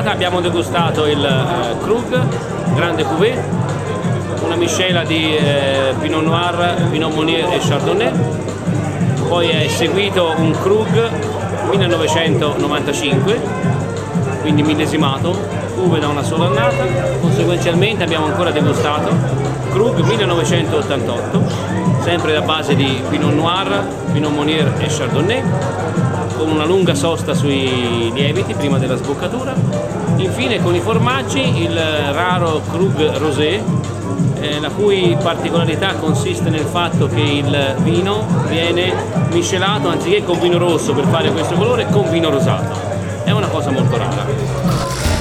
serata abbiamo degustato il eh, Krug, grande cuvée, una miscela di eh, Pinot Noir, Pinot Meunier e Chardonnay. Poi è seguito un Krug 1995, quindi millesimato, uve da una sola annata. Conseguenzialmente abbiamo ancora degustato Krug 1988, sempre da base di Pinot Noir, Pinot Meunier e Chardonnay con una lunga sosta sui lieviti prima della sboccatura. Infine con i formaggi il raro Krug Rosé, eh, la cui particolarità consiste nel fatto che il vino viene miscelato anziché con vino rosso per fare questo colore con vino rosato. È una cosa molto rara.